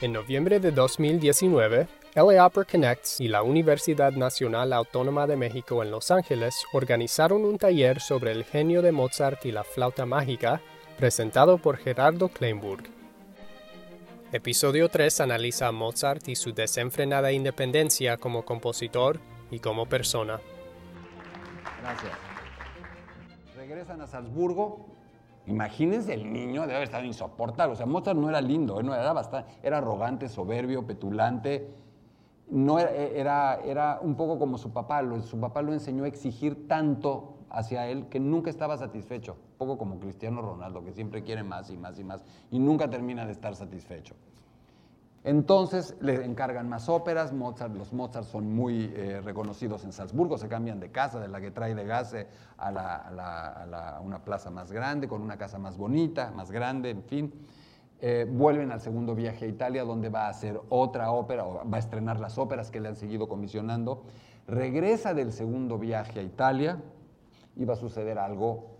En noviembre de 2019, LA Opera Connects y la Universidad Nacional Autónoma de México en Los Ángeles organizaron un taller sobre el genio de Mozart y la flauta mágica, presentado por Gerardo Kleinburg. Episodio 3 analiza a Mozart y su desenfrenada independencia como compositor y como persona. Gracias. Regresan a Salzburgo Imagínense el niño, debe haber estado insoportable. O sea, Mozart no era lindo, no era bastante, era arrogante, soberbio, petulante. No era, era, un poco como su papá. Su papá lo enseñó a exigir tanto hacia él que nunca estaba satisfecho. Un poco como Cristiano Ronaldo, que siempre quiere más y más y más y nunca termina de estar satisfecho. Entonces le encargan más óperas, Mozart, los Mozart son muy eh, reconocidos en Salzburgo, se cambian de casa, de la que trae de Gase a, una plaza más grande, con una casa más bonita, más grande, en fin. Eh, vuelven al segundo viaje a Italia, donde va a hacer otra ópera, o va a estrenar las óperas que le han seguido comisionando. Regresa del segundo viaje a Italia y va a suceder algo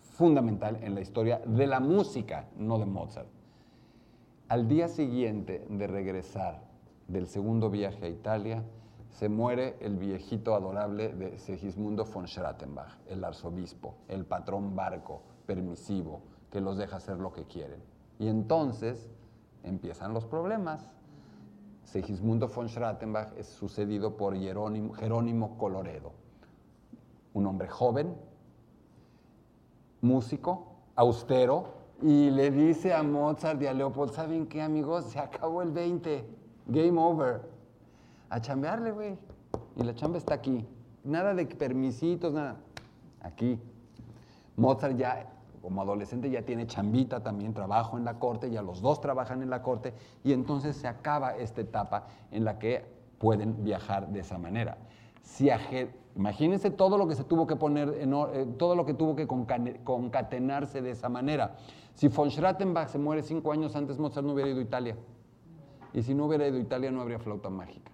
fundamental en la historia de la música, no de Mozart. Al día siguiente de regresar del segundo viaje a Italia, se muere el viejito adorable de Segismundo von Schrattenbach, el arzobispo, el patrón barco, permisivo, que los deja hacer lo que quieren. Y entonces empiezan los problemas. Segismundo von Schrattenbach es sucedido por Jerónimo, Jerónimo Coloredo, un hombre joven, músico, austero, y le dice a Mozart y a Leopold, ¿saben qué, amigos? Se acabó el 20, game over. A chambearle, güey. Y la chamba está aquí. Nada de permisitos, nada. Aquí. Mozart ya, como adolescente, ya tiene chambita también, trabajo en la corte, ya los dos trabajan en la corte, y entonces se acaba esta etapa en la que pueden viajar de esa manera. Si Imagínense todo lo que se tuvo que poner, eh, todo lo que tuvo que concatenarse de esa manera. Si von Schrattenbach se muere cinco años antes, Mozart no hubiera ido a Italia. Y si no hubiera ido a Italia, no habría flauta mágica.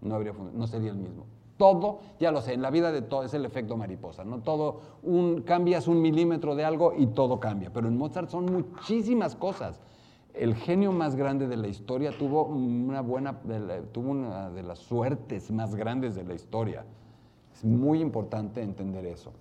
No, habría, no sería el mismo. Todo, ya lo sé, en la vida de todo es el efecto mariposa, ¿no? Todo, un, cambias un milímetro de algo y todo cambia. Pero en Mozart son muchísimas cosas. El genio más grande de la historia tuvo una buena, tuvo una de las suertes más grandes de la historia. Es muy importante entender eso.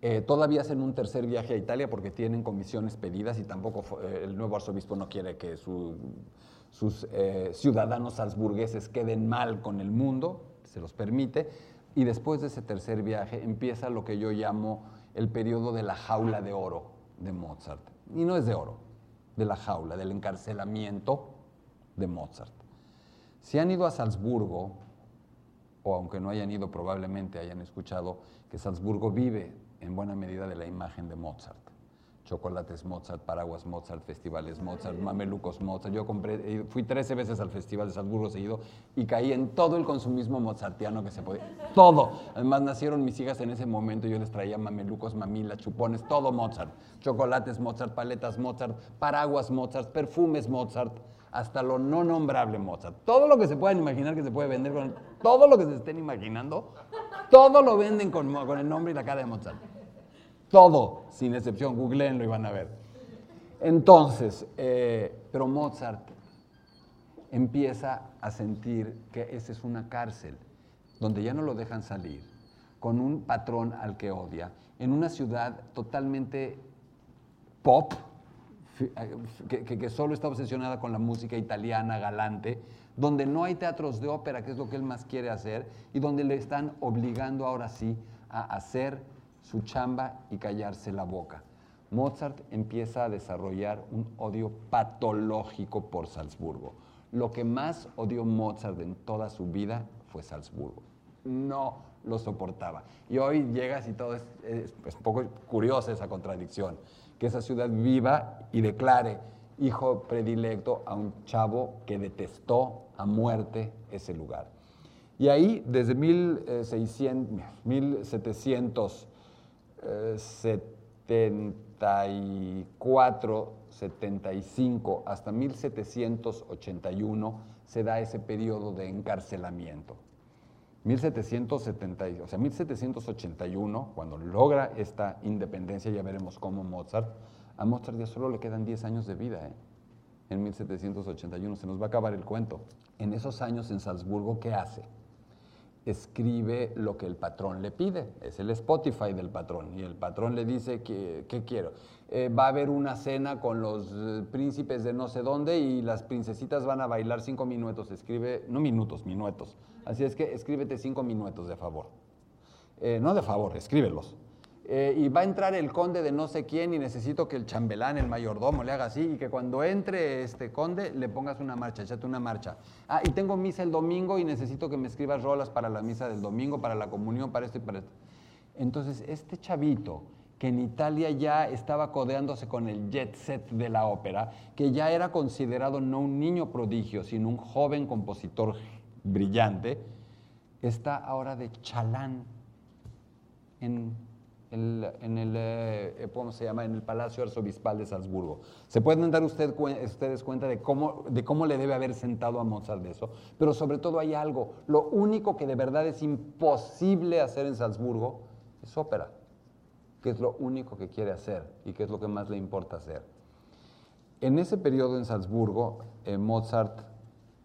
Eh, todavía hacen un tercer viaje a Italia porque tienen comisiones pedidas y tampoco eh, el nuevo arzobispo no quiere que sus eh, ciudadanos salzburgueses queden mal con el mundo, se los permite. Y después de ese tercer viaje empieza lo que yo llamo el periodo de la jaula de oro de Mozart. Y no es de oro, de la jaula, del encarcelamiento de Mozart. Si han ido a Salzburgo, o aunque no hayan ido, probablemente hayan escuchado que Salzburgo vive en buena medida de la imagen de Mozart. Chocolates Mozart, paraguas Mozart, festivales Mozart, mamelucos Mozart. Yo compré, eh, fui 13 veces al Festival de Salzburgo seguido y caí en todo el consumismo mozartiano que se podía. Todo. Además nacieron mis hijas en ese momento y yo les traía mamelucos, mamilas, chupones, todo Mozart. Chocolates Mozart, paletas Mozart, paraguas Mozart, perfumes Mozart, hasta lo no nombrable Mozart. Todo lo que se puedan imaginar que se puede vender con todo lo que se estén imaginando, todo lo venden con, con el nombre y la cara de Mozart. Todo, sin excepción, googleenlo y van a ver. Entonces, eh, pero Mozart empieza a sentir que esa es una cárcel, donde ya no lo dejan salir, con un patrón al que odia, en una ciudad totalmente pop, que, que, solo está obsesionada con la música italiana galante, donde no hay teatros de ópera, que es lo que él más quiere hacer, y donde le están obligando ahora sí a hacer su chamba y callarse la boca. Mozart empieza a desarrollar un odio patológico por Salzburgo. Lo que más odió Mozart en toda su vida fue Salzburgo. No lo soportaba. Y hoy llegas y todo es, es, un poco curiosa esa contradicción, que esa ciudad viva y declare hijo predilecto a un chavo que detestó a muerte ese lugar. Y ahí, desde 1600, 1700 74, 75 hasta 1781 se da ese periodo de encarcelamiento. 1770, o sea, 1781, cuando logra esta independencia, ya veremos cómo Mozart, a Mozart ya solo le quedan 10 años de vida. ¿eh? en 1781. Se nos va a acabar el cuento. En esos años en Salzburgo, ¿qué hace? escribe lo que el patrón le pide. Es el Spotify del patrón. Y el patrón le dice, ¿qué, quiero? Eh, va a haber una cena con los eh, príncipes de no sé dónde y las princesitas van a bailar cinco minutos. Escribe, no minutos, minutos. Así es que escríbete cinco minutos de favor. Eh, no de favor, escríbelos. Y va a entrar el conde de no sé quién y necesito que el chambelán, el mayordomo, le haga así y que cuando entre este conde le pongas una marcha, échate una marcha. Ah, y tengo misa el domingo y necesito que me escribas rolas para la misa del domingo, para la comunión, para esto y para esto. Entonces, este chavito que en Italia ya estaba codeándose con el jet set de la ópera, que ya era considerado no un niño prodigio, sino un joven compositor brillante, está ahora de chalán en en el, eh, ¿cómo se llama? En el Palacio Arzobispal de Salzburgo. Se pueden dar usted, ustedes cuenta de cómo, le debe haber sentado a Mozart eso, pero sobre todo hay algo, lo único que de verdad es imposible hacer en Salzburgo es ópera, que es lo único que quiere hacer y que es lo que más le importa hacer. En ese periodo en Salzburgo, eh, Mozart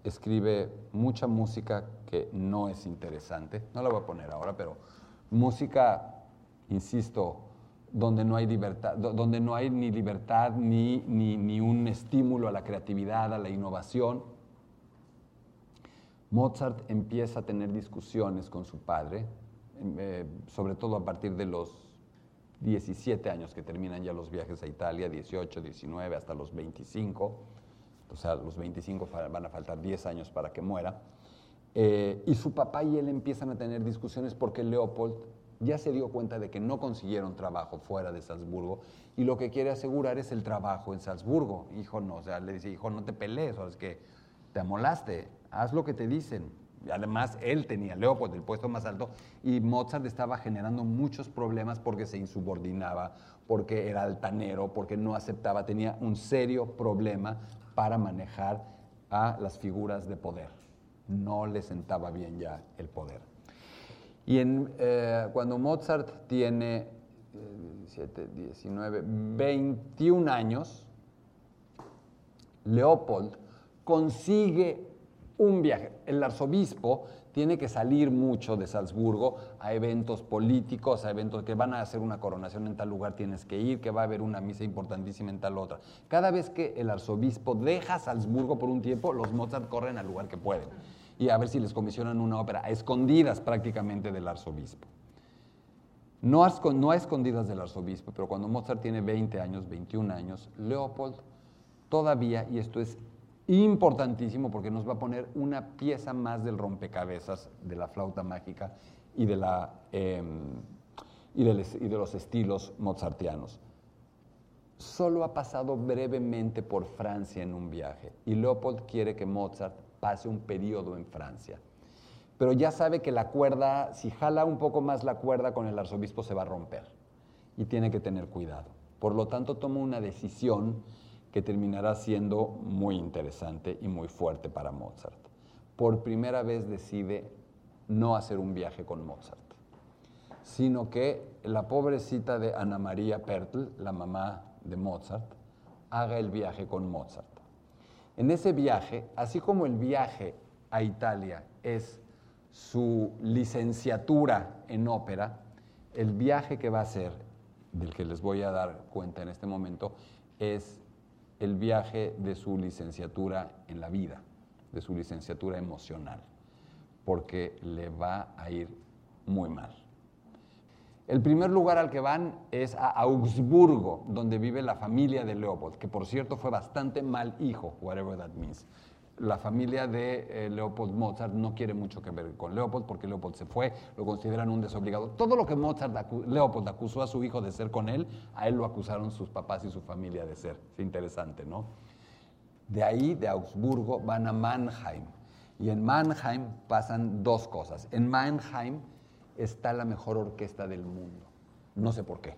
escribe mucha música que no es interesante, no la voy a poner ahora, pero música insisto, donde no hay libertad, donde no hay ni libertad ni, ni, un estímulo a la creatividad, a la innovación. Mozart empieza a tener discusiones con su padre, eh, sobre todo a partir de los 17 años que terminan ya los viajes a Italia, 18, 19, hasta los 25. O sea, los 25 van a faltar 10 años para que muera. Eh, y su papá y él empiezan a tener discusiones porque Leopold ya se dio cuenta de que no consiguieron trabajo fuera de Salzburgo y lo que quiere asegurar es el trabajo en Salzburgo. Hijo, no, o sea, le dice, hijo, no te pelees, o es que te amolaste, haz lo que te dicen. Además, él tenía, Leopold, el puesto más alto, y Mozart estaba generando muchos problemas porque se insubordinaba, porque era altanero, porque no aceptaba, tenía un serio problema para manejar a las figuras de poder. No le sentaba bien ya el poder. Y eh, cuando Mozart tiene 17, 19, 21 años, Leopold consigue un viaje. El arzobispo tiene que salir mucho de Salzburgo a eventos políticos, a eventos que van a hacer una coronación en tal lugar tienes que ir, que va a haber una misa importantísima en tal otra. Cada vez que el arzobispo deja Salzburgo por un tiempo, los Mozart corren al lugar que pueden y a ver si les comisionan una ópera, a escondidas prácticamente del arzobispo. No a, escondidas del arzobispo, pero cuando Mozart tiene 20 años, 21 años, Leopold todavía, y esto es importantísimo porque nos va a poner una pieza más del rompecabezas de la flauta mágica y de, la, em, y y de los estilos mozartianos. Solo ha pasado brevemente por Francia en un viaje y Leopold quiere que Mozart pase un periodo en Francia. Pero ya sabe que la cuerda, si jala un poco más la cuerda con el arzobispo se va a romper y tiene que tener cuidado. Por lo tanto, toma una decisión que terminará siendo muy interesante y muy fuerte para Mozart. Por primera vez decide no hacer un viaje con Mozart, sino que la pobrecita de Ana María Pertl, la mamá de Mozart, haga el viaje con Mozart. En ese viaje, así como el viaje a Italia es su licenciatura en ópera, el viaje que va a hacer, del que les voy a dar cuenta en este momento, es el viaje de su licenciatura en la vida, de su licenciatura emocional, porque le va a ir muy mal. El primer lugar al que van es a Augsburgo, donde vive la familia de Leopold, que por cierto fue bastante mal hijo, whatever that means. La familia de eh, Leopold Mozart no quiere mucho que ver con Leopold porque Leopold se fue, lo consideran un desobligado. Todo lo que Mozart, Leopold acusó a su hijo de ser con él, a él lo acusaron sus papás y su familia de ser. Es interesante, ¿no? De ahí, de Augsburgo, van a Mannheim. Y en Mannheim pasan dos cosas. En Mannheim está la mejor orquesta del mundo. No sé por qué.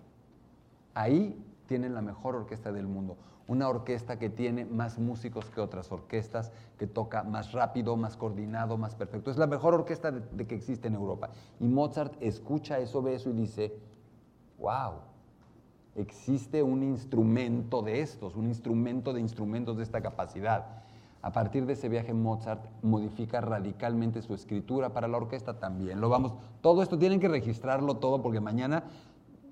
Ahí tienen la mejor orquesta del mundo. Una orquesta que tiene más músicos que otras orquestas, que toca más rápido, más coordinado, más perfecto. Es la mejor orquesta de, que existe en Europa. Y Mozart escucha eso, ve eso y dice, wow, existe un instrumento de estos, un instrumento de instrumentos de esta capacidad. A partir de ese viaje Mozart modifica radicalmente su escritura para la orquesta también. Lo vamos, todo esto tienen que registrarlo todo porque mañana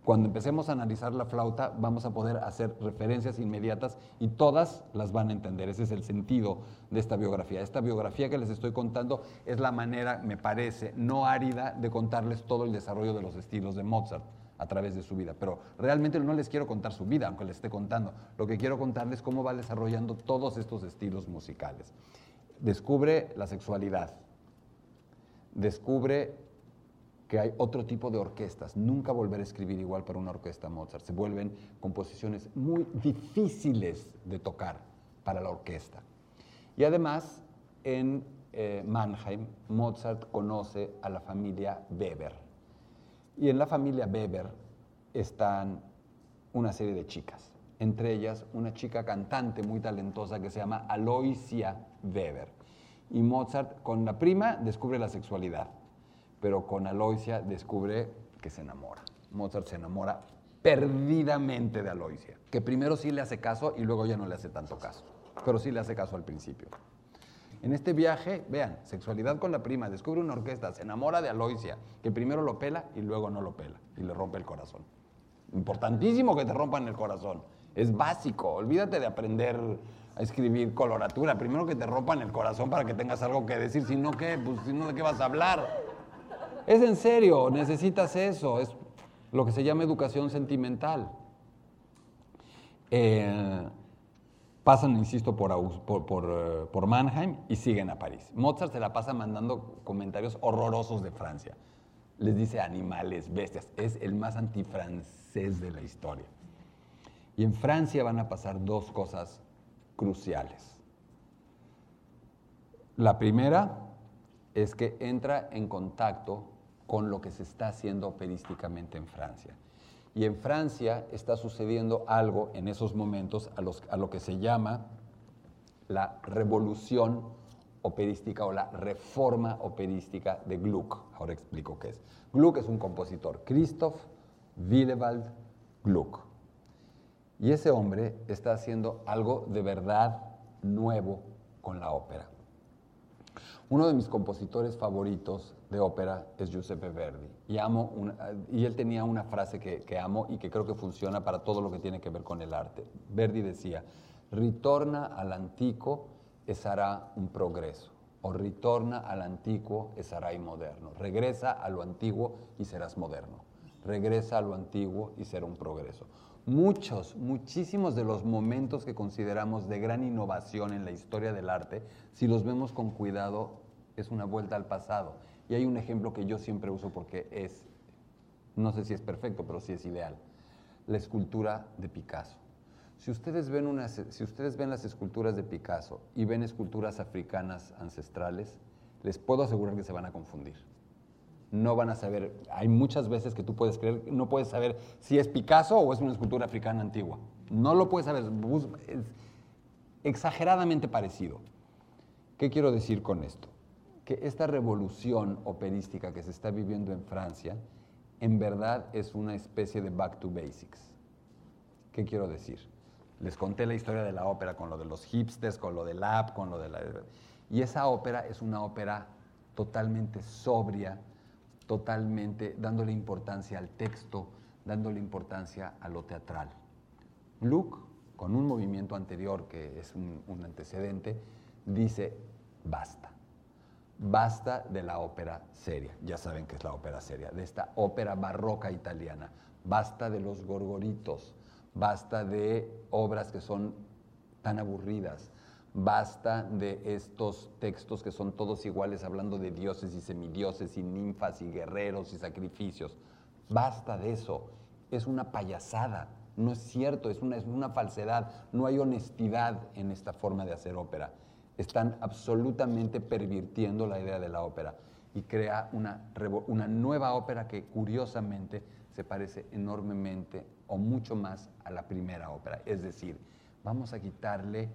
cuando empecemos a analizar la flauta vamos a poder hacer referencias inmediatas y todas las van a entender. Ese es el sentido de esta biografía. Esta biografía que les estoy contando es la manera, me parece, no árida de contarles todo el desarrollo de los estilos de Mozart a través de su vida. Pero realmente no les quiero contar su vida, aunque les esté contando. Lo que quiero contarles es cómo va desarrollando todos estos estilos musicales. Descubre la sexualidad, descubre que hay otro tipo de orquestas. Nunca volver a escribir igual para una orquesta Mozart. Se vuelven composiciones muy difíciles de tocar para la orquesta. Y además, en eh, Mannheim, Mozart conoce a la familia Weber. Y en la familia Weber están una serie de chicas, entre ellas una chica cantante muy talentosa que se llama Aloysia Weber. Y Mozart con la prima descubre la sexualidad pero con Aloysia descubre que se enamora. Mozart se enamora perdidamente de Aloysia, que primero sí le hace caso y luego ya no le hace tanto caso, pero sí le hace caso al principio. En este viaje, vean, sexualidad con la prima, descubre una orquesta, se enamora de Aloysia, que primero lo pela y luego no lo pela y le rompe el corazón. Importantísimo que te rompan el corazón. Es básico. Olvídate de aprender a escribir coloratura. Primero que te rompan el corazón para que tengas algo que decir. Si no, ¿qué? Pues si ¿de qué vas a hablar? Es en serio, necesitas eso, es lo que se llama educación sentimental. Eh, pasan, insisto, por, por, eh, por, Mannheim y siguen a París. Mozart se la pasa mandando comentarios horrorosos de Francia. Les dice animales, bestias. Es el más antifrancés de la historia. Y en Francia van a pasar dos cosas cruciales. La primera es que entra en contacto con lo que se está haciendo operísticamente en Francia. Y en Francia está sucediendo algo en esos momentos a, lo que se llama la revolución operística o la reforma operística de Gluck. Ahora explico qué es. Gluck es un compositor, Christoph Willewald Gluck. Y ese hombre está haciendo algo de verdad nuevo con la ópera. Uno de mis compositores favoritos de ópera es Giuseppe Verdi. Y, amo y él tenía una frase que, amo y que creo que funciona para todo lo que tiene que ver con el arte. Verdi decía, ritorna al antico e sarà un progreso. O ritorna al antiguo e sarai moderno. Regresa a lo antiguo y serás moderno. Regresa a lo antiguo y será un progreso. Muchos, muchísimos de los momentos que consideramos de gran innovación en la historia del arte, si los vemos con cuidado, es una vuelta al pasado. Y hay un ejemplo que yo siempre uso porque es, no sé si es perfecto, pero sí es ideal. La escultura de Picasso. Si ustedes, ven unas, si ustedes ven las esculturas de Picasso y ven esculturas africanas ancestrales, les puedo asegurar que se van a confundir. No van a saber, hay muchas veces que tú puedes creer, no puedes saber si es Picasso o es una escultura africana antigua. No lo puedes saber, es exageradamente parecido. ¿Qué quiero decir con esto? Que esta revolución operística que se está viviendo en Francia, en verdad es una especie de back to basics. ¿Qué quiero decir? Les conté la historia de la ópera con lo de los hipsters, con lo del app, con lo de la... Y esa ópera es una ópera totalmente sobria, totalmente dándole importancia al texto, dándole importancia a lo teatral. Luke, con un movimiento anterior que es un, un antecedente, dice, basta Basta de la ópera seria, ya saben que es la ópera seria, de esta ópera barroca italiana. Basta de los gorgoritos, basta de obras que son tan aburridas, basta de estos textos que son todos iguales hablando de dioses y semidioses y ninfas y guerreros y sacrificios. Basta de eso, es una payasada, no es cierto, es una, es una falsedad, no hay honestidad en esta forma de hacer ópera están absolutamente pervirtiendo la idea de la ópera y crea una, una nueva ópera que curiosamente se parece enormemente o mucho más a la primera ópera. Es decir, vamos a quitarle...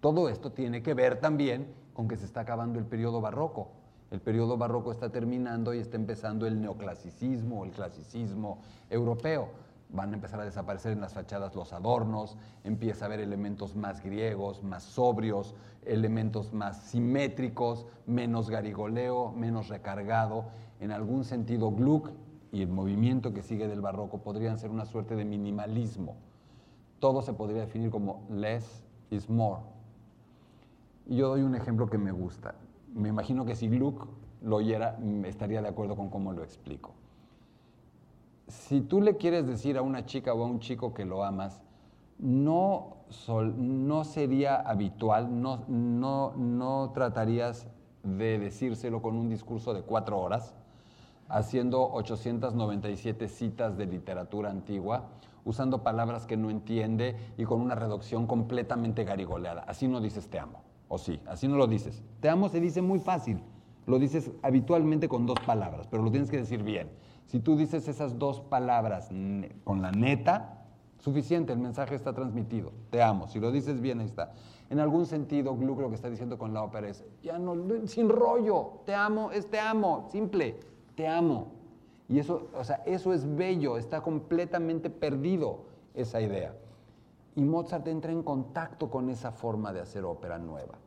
Todo esto tiene que ver también con que se está acabando el periodo barroco. El periodo barroco está terminando y está empezando el neoclasicismo el clasicismo europeo. van a empezar a desaparecer en las fachadas los adornos, empieza a haber elementos más griegos, más sobrios, elementos más simétricos, menos garigoleo, menos recargado. En algún sentido, Gluck y el movimiento que sigue del barroco podrían ser una suerte de minimalismo. Todo se podría definir como less is more. Y yo doy un ejemplo que me gusta. Me imagino que si Gluck lo oyera, estaría de acuerdo con cómo lo explico si tú le quieres decir a una chica o a un chico que lo amas, no, no sería habitual, no, no, no tratarías de decírselo con un discurso de cuatro horas, haciendo 897 citas de literatura antigua, usando palabras que no entiende y con una reducción completamente garigoleada. Así no dices te amo, o sí, así no lo dices. Te amo se dice muy fácil, lo dices habitualmente con dos palabras, pero lo tienes que decir bien. Si tú dices esas dos palabras con la neta, suficiente, el mensaje está transmitido. Te amo. Si lo dices bien, ahí está. En algún sentido, Gluck lo que está diciendo con la ópera es, ya no, sin rollo, te amo, es te amo, simple, te amo. Y eso, o sea, eso es bello, está completamente perdido esa idea. Y Mozart entra en contacto con esa forma de hacer ópera nueva.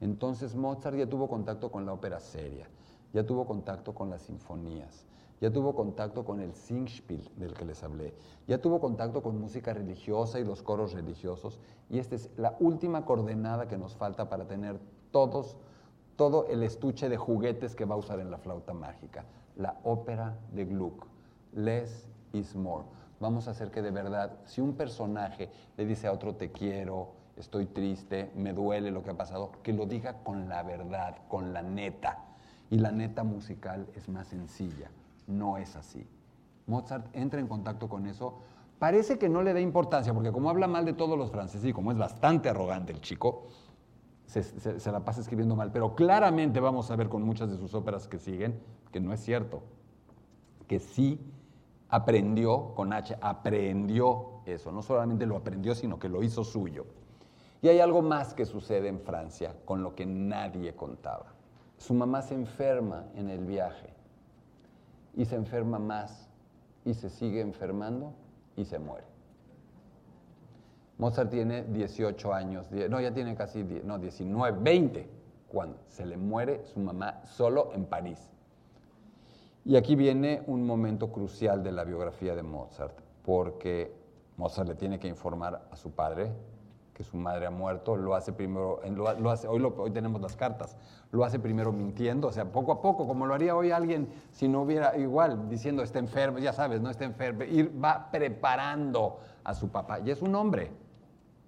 Entonces Mozart ya tuvo contacto con la ópera seria, ya tuvo contacto con las sinfonías, ya tuvo contacto con el Singspiel del que les hablé, ya tuvo contacto con música religiosa y los coros religiosos, y esta es la última coordenada que nos falta para tener todos, todo el estuche de juguetes que va a usar en la flauta mágica, la ópera de Gluck, less is more. Vamos a hacer que de verdad, si un personaje le dice a otro te quiero, estoy triste, me duele lo que ha pasado, que lo diga con la verdad, con la neta. Y la neta musical es más sencilla no es así. Mozart entra en contacto con eso. Parece que no le da importancia, porque como habla mal de todos los franceses y como es bastante arrogante el chico, se, la pasa escribiendo mal. Pero claramente vamos a ver con muchas de sus óperas que siguen que no es cierto. Que sí aprendió, con H, aprendió eso. No solamente lo aprendió, sino que lo hizo suyo. Y hay algo más que sucede en Francia con lo que nadie contaba. Su mamá se enferma en el viaje y se enferma más y se sigue enfermando y se muere. Mozart tiene 18 años, no, ya tiene casi, no, 19, 20, cuando se le muere su mamá solo en París. Y aquí viene un momento crucial de la biografía de Mozart, porque Mozart le tiene que informar a su padre que su madre ha muerto, lo hace primero, lo, hace, hoy, hoy tenemos las cartas, lo hace primero mintiendo, o sea, poco a poco, como lo haría hoy alguien si no hubiera igual, diciendo está enfermo, ya sabes, no está enfermo, y va preparando a su papá. Y es un hombre,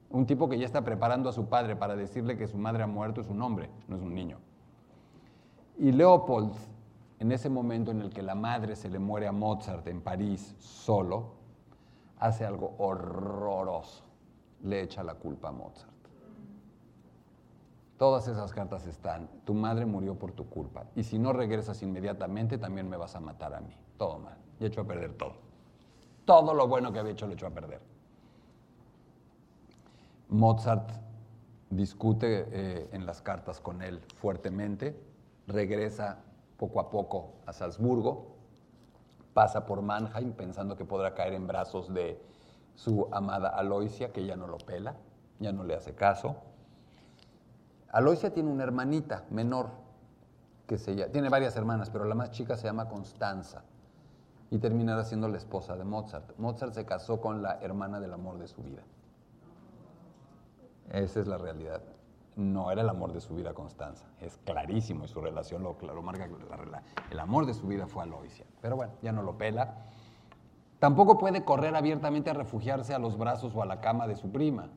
un tipo que ya está preparando a su padre para decirle que su madre ha muerto, es un hombre, no es un niño. Y Leopold, en ese momento en el que la madre se le muere a Mozart en París solo, hace algo horroroso le echa la culpa a Mozart. Todas esas cartas están. Tu madre murió por tu culpa. Y si no regresas inmediatamente, también me vas a matar a mí. Todo mal. Y hecho a perder todo. Todo lo bueno que había hecho lo echó a perder. Mozart discute eh, en las cartas con él fuertemente. Regresa poco a poco a Salzburgo. Pasa por Mannheim pensando que podrá caer en brazos de su amada Aloisia, que ya no lo pela, ya no le hace caso. Aloisia tiene una hermanita menor, que se llama, tiene varias hermanas, pero la más chica se llama Constanza y terminará siendo la esposa de Mozart. Mozart se casó con la hermana del amor de su vida. Esa es la realidad. No era el amor de su vida Constanza. Es clarísimo y su relación lo, lo marca. el amor de su vida fue Aloisia. Pero bueno, ya no lo pela. Tampoco puede correr abiertamente a refugiarse a los brazos o a la cama de su prima.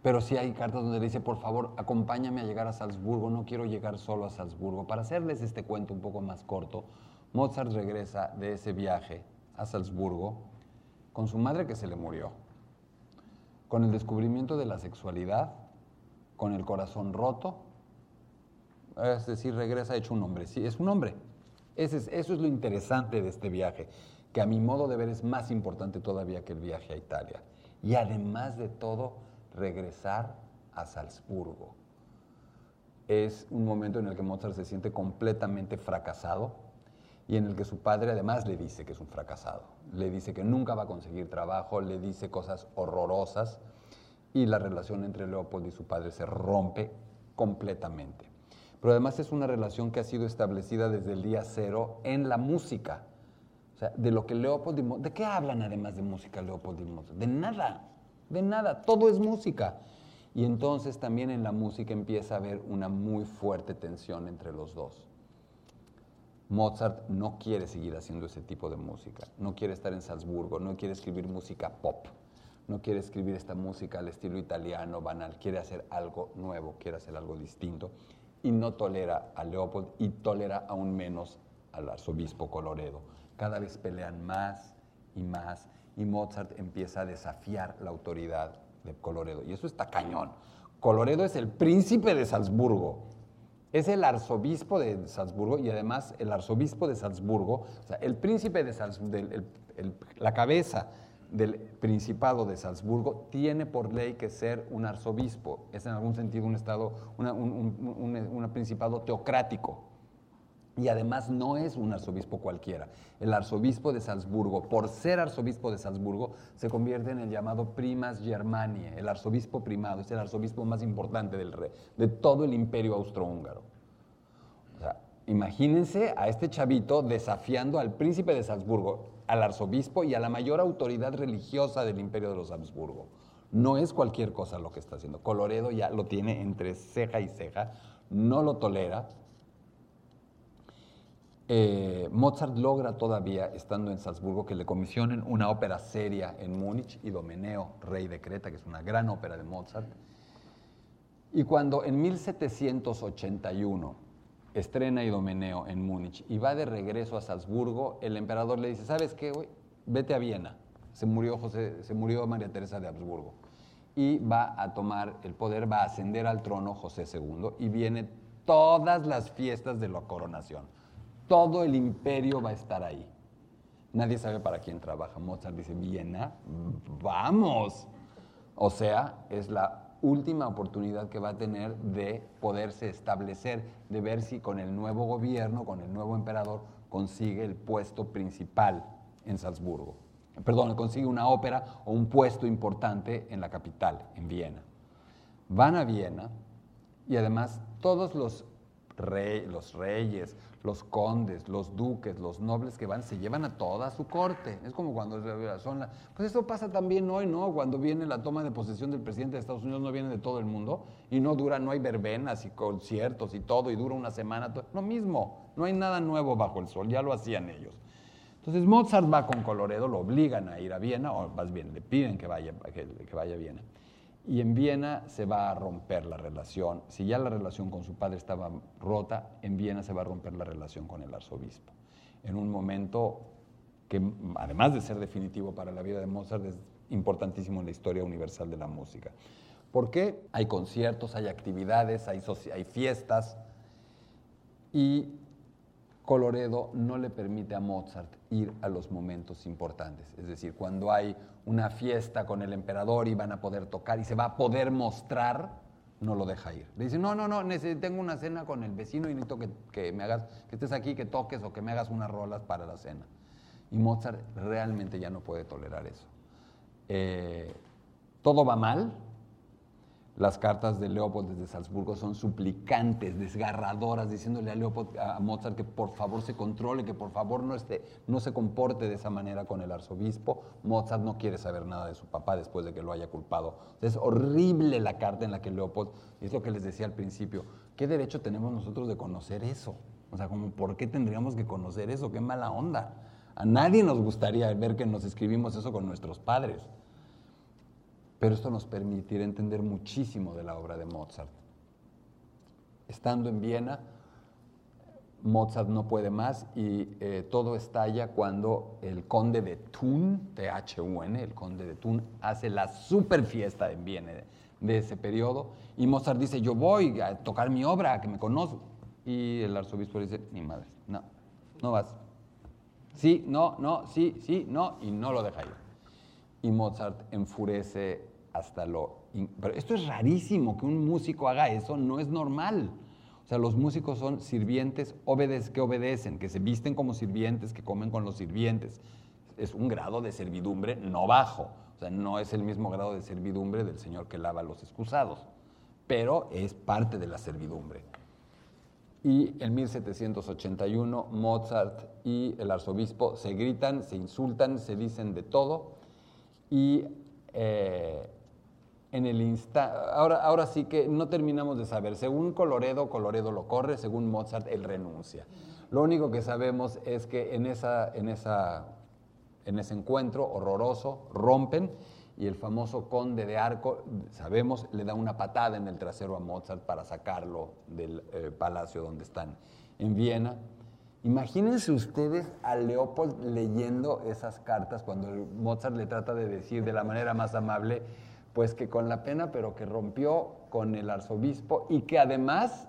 Pero sí hay cartas donde le dice, por favor, acompáñame a llegar a Salzburgo, no quiero llegar solo a Salzburgo. Para hacerles este cuento un poco más corto, Mozart regresa de ese viaje a Salzburgo con su madre que se le murió, con el descubrimiento de la sexualidad, con el corazón roto, es decir, regresa hecho un hombre, sí, es un hombre, eso es, lo interesante de este viaje, que a mi modo de ver es más importante todavía que el viaje a Italia. Y además de todo, regresar a Salzburgo. Es un momento en el que Mozart se siente completamente fracasado y en el que su padre además le dice que es un fracasado, le dice que nunca va a conseguir trabajo, le dice cosas horrorosas y la relación entre Leopold y su padre se rompe completamente. Pero además es una relación que ha sido establecida desde el día cero en la música. O sea, de lo que Leopold y ¿de qué hablan además de música Leopold y Mozart? De nada, de nada, todo es música. Y entonces también en la música empieza a haber una muy fuerte tensión entre los dos. Mozart no quiere seguir haciendo ese tipo de música, no quiere estar en Salzburgo, no quiere escribir música pop, no quiere escribir esta música al estilo italiano, banal, quiere hacer algo nuevo, quiere hacer algo distinto y no tolera a Leopold y tolera aún menos al arzobispo Coloredo. Cada vez pelean más y más y Mozart empieza a desafiar la autoridad de Coloredo y eso está cañón. Coloredo es el príncipe de Salzburgo, es el arzobispo de Salzburgo y además el arzobispo de Salzburgo, o sea, el príncipe de Salzburgo, la cabeza del principado de Salzburgo tiene por ley que ser un arzobispo. Es en algún sentido un estado, un principado teocrático y además no es un arzobispo cualquiera. El arzobispo de Salzburgo, por ser arzobispo de Salzburgo, se convierte en el llamado primas Germaniae, el arzobispo primado, es el arzobispo más importante del rey, de todo el imperio austrohúngaro. Imagínense a este chavito desafiando al príncipe de Salzburgo, al arzobispo y a la mayor autoridad religiosa del imperio de los Habsburgo. No es cualquier cosa lo que está haciendo. Coloredo ya lo tiene entre ceja y ceja, no lo tolera, eh, Mozart logra todavía, estando en Salzburgo, que le comisionen una ópera seria en Múnich, Idomeneo, rey de Creta, que es una gran ópera de Mozart. Y cuando en 1781 estrena Idomeneo en Múnich y va de regreso a Salzburgo, el emperador le dice, ¿sabes qué? Vete a Viena. Se murió, José, se murió María Teresa de Habsburgo. Y va a tomar el poder, va a ascender al trono José II y viene todas las fiestas de la coronación todo el imperio va a estar ahí. Nadie sabe para quién trabaja. Mozart dice, Viena, vamos. O sea, es la última oportunidad que va a tener de poderse establecer, de ver si con el nuevo gobierno, con el nuevo emperador, consigue el puesto principal en Salzburgo. Perdón, consigue una ópera o un puesto importante en la capital, en Viena. Van a Viena y además todos los, los reyes, los condes, los duques, los nobles que van, se llevan a toda su corte. Es como cuando son la... Pues eso pasa también hoy, ¿no? Cuando viene la toma de posesión del presidente de Estados Unidos, no viene de todo el mundo y no dura, no hay verbenas y conciertos y todo, y dura una semana. Lo mismo, no hay nada nuevo bajo el sol, ya lo hacían ellos. Entonces Mozart va con Coloredo, lo obligan a ir a Viena, o más bien le piden que vaya, que, que vaya a Viena y en Viena se va a romper la relación. Si ya la relación con su padre estaba rota, en Viena se va a romper la relación con el arzobispo. En un momento que, además de ser definitivo para la vida de Mozart, es importantísimo en la historia universal de la música. ¿Por qué? Hay conciertos, hay actividades, hay, hay fiestas y Coloredo no le permite a Mozart ir a los momentos importantes. Es decir, cuando hay una fiesta con el emperador y van a poder tocar y se va a poder mostrar, no lo deja ir. Le dice, no, no, no, tengo una cena con el vecino y necesito que, me hagas, que estés aquí, que toques o que me hagas unas rolas para la cena. Y Mozart realmente ya no puede tolerar eso. Eh, todo va mal, las cartas de Leopold desde Salzburgo son suplicantes, desgarradoras, diciéndole a, Leopold, a Mozart que por favor se controle, que por favor no, esté, no se comporte de esa manera con el arzobispo. Mozart no quiere saber nada de su papá después de que lo haya culpado. Es horrible la carta en la que Leopold, es lo que les decía al principio, ¿qué derecho tenemos nosotros de conocer eso? O sea, ¿por qué tendríamos que conocer eso? Qué mala onda. A nadie nos gustaría ver que nos escribimos eso con nuestros padres. Pero esto nos permitirá entender muchísimo de la obra de Mozart. Estando en Viena, Mozart no puede más y eh, todo estalla cuando el conde de Thun, T-H-U-N, el conde de Thun, hace la super fiesta en Viena de, ese periodo y Mozart dice, yo voy a tocar mi obra, que me conozco. Y el arzobispo dice, ni madre, no, no vas. Sí, no, no, sí, sí, no, y no lo deja ir. Y Mozart enfurece hasta lo... Pero esto es rarísimo, que un músico haga eso, no es normal. O sea, los músicos son sirvientes que obedecen, que se visten como sirvientes, que comen con los sirvientes. Es un grado de servidumbre no bajo. O sea, no es el mismo grado de servidumbre del señor que lava los excusados, pero es parte de la servidumbre. Y en 1781 Mozart y el arzobispo se gritan, se insultan, se dicen de todo y eh, en el insta ahora, ahora sí que no terminamos de saber. Según Coloredo, Coloredo lo corre, según Mozart, él renuncia. Lo único que sabemos es que en, esa, en, esa, en ese encuentro horroroso rompen y el famoso conde de Arco, sabemos, le da una patada en el trasero a Mozart para sacarlo del eh, palacio donde están en Viena. Imagínense ustedes a Leopold leyendo esas cartas cuando Mozart le trata de decir de la manera más amable, pues que con la pena, pero que rompió con el arzobispo y que además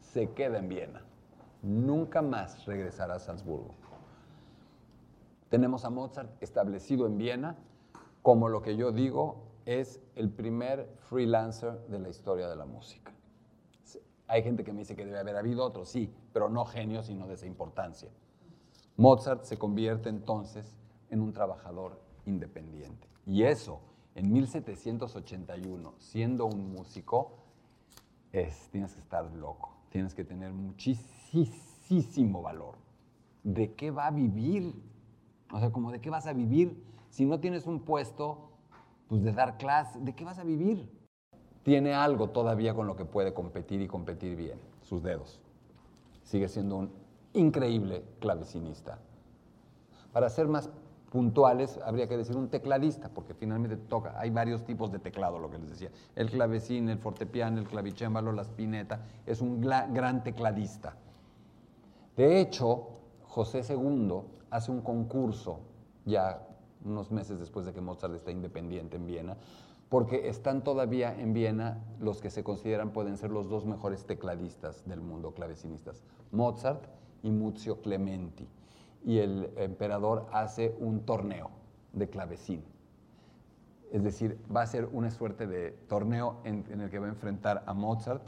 se queda en Viena. Nunca más regresará a Salzburgo. Tenemos a Mozart establecido en Viena, como lo que yo digo es el primer freelancer de la historia de la música. Hay gente que me dice que debe haber habido otros, sí, pero no genios, sino de esa importancia. Mozart se convierte entonces en un trabajador independiente. Y eso, en 1781, siendo un músico, es, tienes que estar loco, tienes que tener muchísimo valor. ¿De qué va a vivir? O sea, como de qué vas a vivir si no tienes un puesto, pues de dar clase, ¿de qué vas a vivir? Tiene algo todavía con lo que puede competir y competir bien, sus dedos. Sigue siendo un increíble clavecinista. Para ser más puntuales, habría que decir un tecladista, porque finalmente toca, hay varios tipos de teclado, lo que les decía. El clavecín, el fortepiano, el clavicémbalo, la spineta, es un gran tecladista. De hecho, José II hace un concurso ya unos meses después de que Mozart está independiente en Viena, porque están todavía en Viena los que se consideran pueden ser los dos mejores tecladistas del mundo, clavecinistas, Mozart y Muzio Clementi. Y el emperador hace un torneo de clavecín. Es decir, va a ser una suerte de torneo en, el que va a enfrentar a Mozart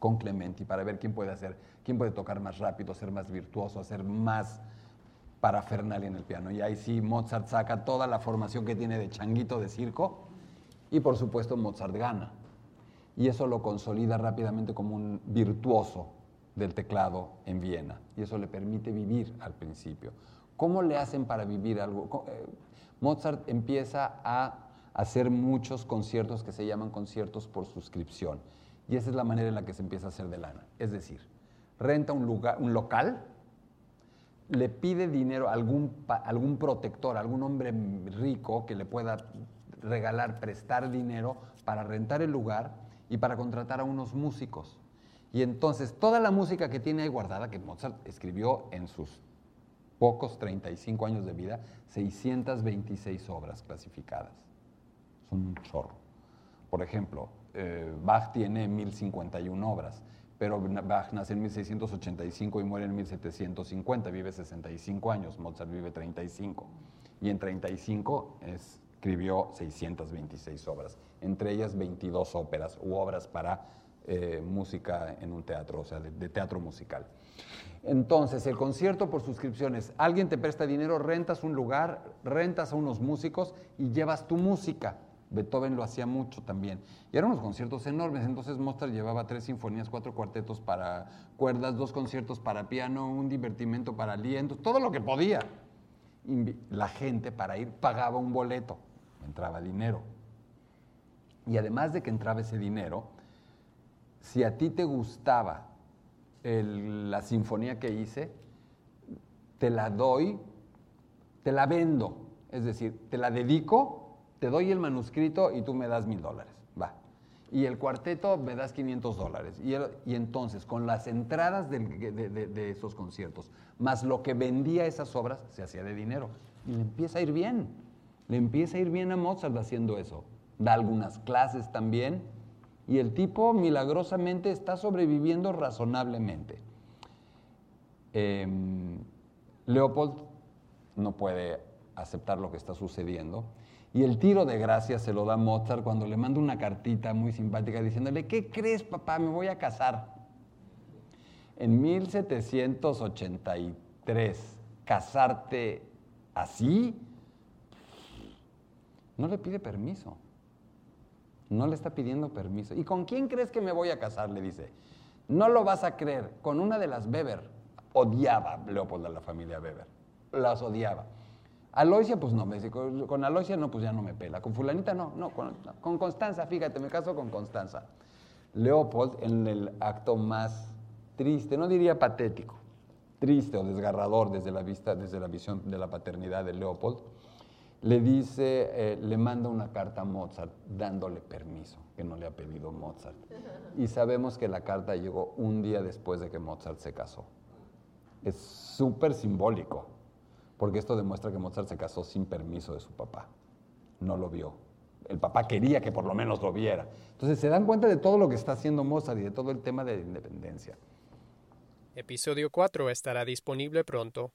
con Clementi para ver quién puede hacer, quién puede tocar más rápido, ser más virtuoso, hacer más parafernalia en el piano. Y ahí sí Mozart saca toda la formación que tiene de changuito de circo y por supuesto Mozart gana. Y eso lo consolida rápidamente como un virtuoso del teclado en Viena. Y eso le permite vivir al principio. ¿Cómo le hacen para vivir algo? Eh, Mozart empieza a hacer muchos conciertos que se llaman conciertos por suscripción. Y esa es la manera en la que se empieza a hacer de lana. Es decir, renta un, lugar, un local le pide dinero a algún, algún protector, algún hombre rico que le pueda regalar, prestar dinero para rentar el lugar y para contratar a unos músicos. Y entonces toda la música que tiene ahí guardada, que Mozart escribió en sus pocos 35 años de vida, 626 obras clasificadas. Son un chorro. Por ejemplo, eh, Bach tiene 1051 obras pero Bach nace en 1685 y muere en 1750, vive 65 años, Mozart vive 35. Y en 35 escribió 626 obras, entre ellas 22 óperas u obras para eh, música en un teatro, o sea, de, teatro musical. Entonces, el concierto por suscripciones, alguien te presta dinero, rentas un lugar, rentas a unos músicos y llevas tu música. Beethoven lo hacía mucho también. Y eran unos conciertos enormes. Entonces Mozart llevaba tres sinfonías, cuatro cuartetos para cuerdas, dos conciertos para piano, un divertimento para alientos, todo lo que podía. La gente para ir pagaba un boleto, entraba dinero. Y además de que entraba ese dinero, si a ti te gustaba la sinfonía que hice, te la doy, te la vendo. Es decir, te la dedico te doy el manuscrito y tú me das mil dólares, va. Y el cuarteto me das 500 dólares. Y, entonces, con las entradas de, esos conciertos, más lo que vendía esas obras, se hacía de dinero. Y le empieza a ir bien. Le empieza a ir bien a Mozart haciendo eso. Da algunas clases también. Y el tipo milagrosamente está sobreviviendo razonablemente. Em, Leopold no puede aceptar lo que está sucediendo y el tiro de gracia se lo da Mozart cuando le manda una cartita muy simpática diciéndole, ¿qué crees papá? Me voy a casar. En 1783, casarte así, no le pide permiso. No le está pidiendo permiso. ¿Y con quién crees que me voy a casar? Le dice. No lo vas a creer. Con una de las Weber. Odiaba Leopold a la familia Weber. Las odiaba. Aloisia, pues no, dice, con, Aloisia no, pues ya no me pela. Con fulanita no, no, con, con Constanza, fíjate, me caso con Constanza. Leopold, en el acto más triste, no diría patético, triste o desgarrador desde la vista, desde la visión de la paternidad de Leopold, le dice, eh, le manda una carta a Mozart dándole permiso, que no le ha pedido Mozart. Y sabemos que la carta llegó un día después de que Mozart se casó. Es súper simbólico, porque esto demuestra que Mozart se casó sin permiso de su papá. No lo vio. El papá quería que por lo menos lo viera. Entonces se dan cuenta de todo lo que está haciendo Mozart y de todo el tema de la independencia. Episodio 4 estará disponible pronto.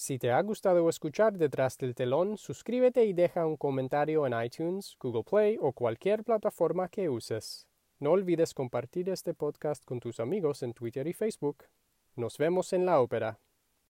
Si te ha gustado escuchar Detrás del telón, suscríbete y deja un comentario en iTunes, Google Play o cualquier plataforma que uses. No olvides compartir este podcast con tus amigos en Twitter y Facebook. Nos vemos en la ópera.